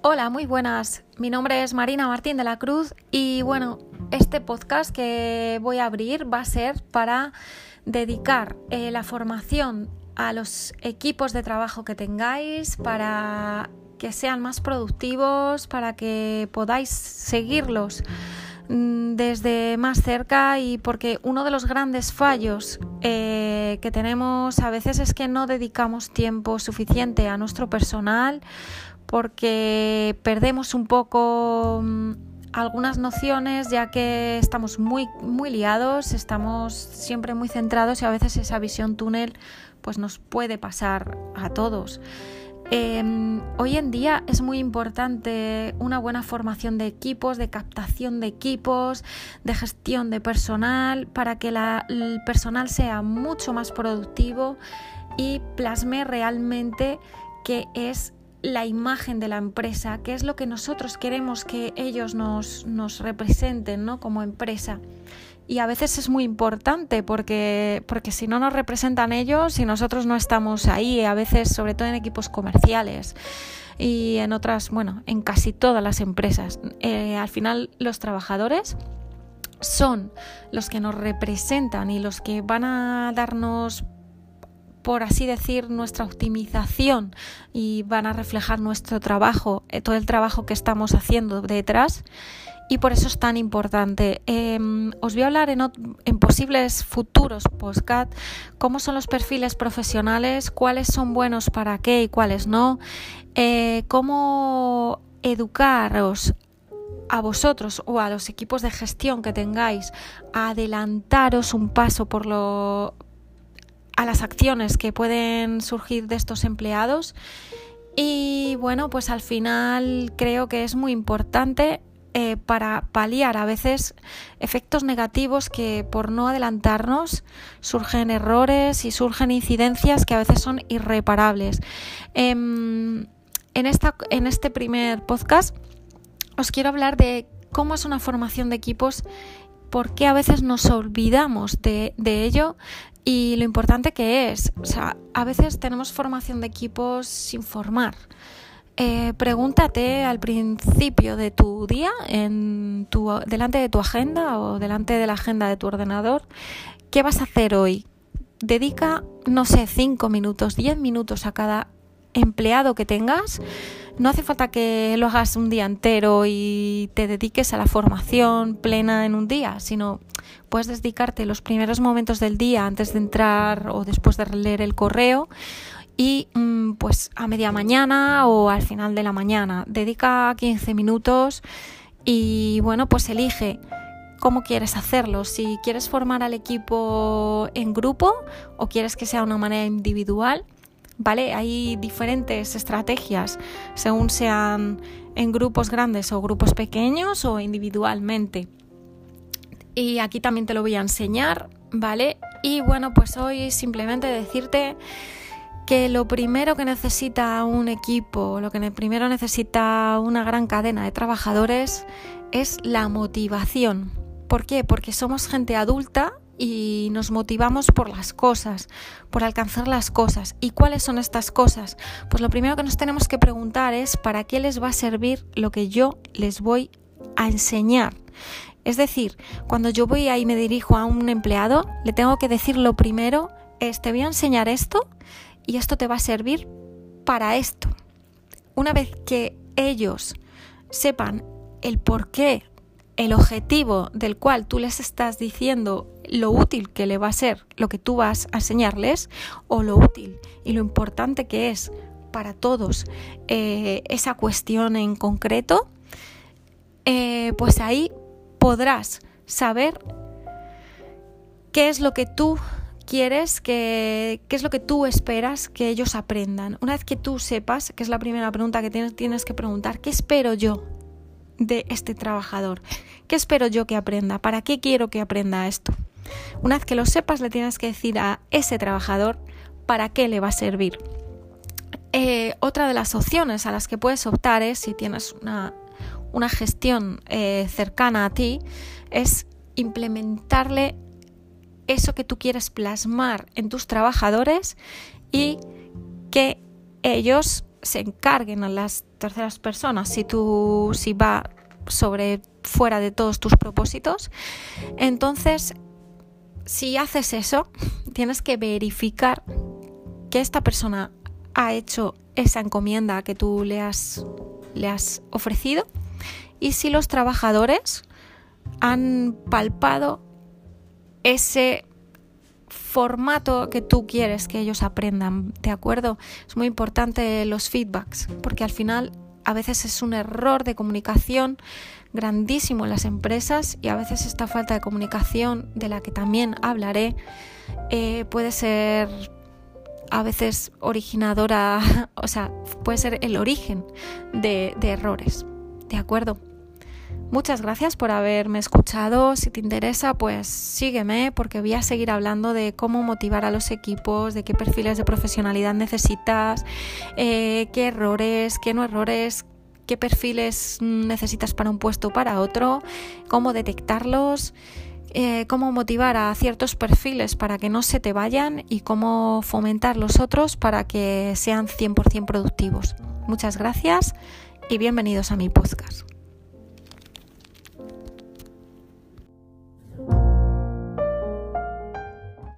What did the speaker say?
Hola, muy buenas. Mi nombre es Marina Martín de la Cruz y bueno, este podcast que voy a abrir va a ser para dedicar eh, la formación a los equipos de trabajo que tengáis para que sean más productivos, para que podáis seguirlos mm, desde más cerca y porque uno de los grandes fallos eh, que tenemos a veces es que no dedicamos tiempo suficiente a nuestro personal porque perdemos un poco mm, algunas nociones ya que estamos muy, muy liados, estamos siempre muy centrados y a veces esa visión túnel pues nos puede pasar a todos. Em, hoy en día es muy importante una buena formación de equipos, de captación de equipos, de gestión de personal, para que el personal sea mucho más productivo y plasme realmente que es la imagen de la empresa, qué es lo que nosotros queremos que ellos nos, nos representen ¿no? como empresa. Y a veces es muy importante porque, porque si no nos representan ellos y nosotros no estamos ahí, a veces sobre todo en equipos comerciales y en otras, bueno, en casi todas las empresas, eh, al final los trabajadores son los que nos representan y los que van a darnos por así decir, nuestra optimización y van a reflejar nuestro trabajo, eh, todo el trabajo que estamos haciendo detrás. Y por eso es tan importante. Em, os voy a hablar en, posibles futuros postcat cómo son los perfiles profesionales, cuáles son buenos para qué y cuáles no, eh, cómo educaros a vosotros o a los equipos de gestión que tengáis a adelantaros un paso por lo a las acciones que pueden surgir de estos empleados. Y bueno, pues al final creo que es muy importante eh, para paliar a veces efectos negativos que por no adelantarnos surgen errores y surgen incidencias que a veces son irreparables. Em, en, esta, en este primer podcast os quiero hablar de cómo es una formación de equipos por qué a veces nos olvidamos de, de, ello y lo importante que es. O sea, a veces tenemos formación de equipos sin formar. Eh, pregúntate al principio de tu día, en tu, delante de tu agenda o delante de la agenda de tu ordenador, ¿qué vas a hacer hoy? Dedica, no sé, 5 minutos, 10 minutos a cada empleado que tengas. No hace falta que lo hagas un día entero y te dediques a la formación plena en un día, sino puedes dedicarte los primeros momentos del día antes de entrar o después de leer el correo y mm, pues a media mañana o al final de la mañana. Dedica 15 minutos y bueno, pues elige cómo quieres hacerlo. Si quieres formar al equipo en grupo o quieres que sea de una manera individual, ¿vale? Hay diferentes estrategias según sean en grupos grandes o grupos pequeños o individualmente. Y aquí también te lo voy a enseñar, ¿vale? Y bueno, pues hoy simplemente decirte que lo primero que necesita un equipo, lo que primero necesita una gran cadena de trabajadores es la motivación. ¿Por qué? Porque somos gente adulta y nos motivamos por las cosas, por alcanzar las cosas. ¿Y cuáles son estas cosas? Pues lo primero que nos tenemos que preguntar es para qué les va a servir lo que yo les voy a enseñar. Es decir, cuando yo voy ahí y me dirijo a un empleado, le tengo que decir lo primero es, te voy a enseñar esto y esto te va a servir para esto. Una vez que ellos sepan el por qué, el objetivo del cual tú les estás diciendo lo útil que le va a ser lo que tú vas a enseñarles o lo útil y lo importante que es para todos eh, esa cuestión en concreto, eh, pues ahí podrás saber qué es lo que tú quieres, que, qué es lo que tú esperas que ellos aprendan. Una vez que tú sepas, que es la primera pregunta que tienes, tienes que preguntar, ¿qué espero yo de este trabajador? ¿Qué espero yo que aprenda? ¿Para qué quiero que aprenda esto? Una vez que lo sepas, le tienes que decir a ese trabajador para qué le va a servir. Eh, otra de las opciones a las que puedes optar es, si tienes una una gestión eh, cercana a ti es implementarle eso que tú quieres plasmar en tus trabajadores y que ellos se encarguen a las terceras personas si tú si va sobre fuera de todos tus propósitos. Entonces, si haces eso, tienes que verificar que esta persona ha hecho esa encomienda que tú le has, le has ofrecido y si los trabajadores han palpado ese formato que tú quieres que ellos aprendan, ¿de acuerdo? Es muy importante los feedbacks, porque al final a veces es un error de comunicación grandísimo en las empresas y a veces esta falta de comunicación, de la que también hablaré, eh, puede ser a veces originadora, o sea, puede ser el origen de, de errores, ¿de acuerdo? Muchas gracias por haberme escuchado. Si te interesa, pues sígueme porque voy a seguir hablando de cómo motivar a los equipos, de qué perfiles de profesionalidad necesitas, eh, qué errores, qué no errores, qué perfiles necesitas para un puesto o para otro, cómo detectarlos. Eh, cómo motivar a ciertos perfiles para que no se te vayan y cómo fomentar los otros para que sean 100% productivos. Muchas gracias y bienvenidos a mi podcast.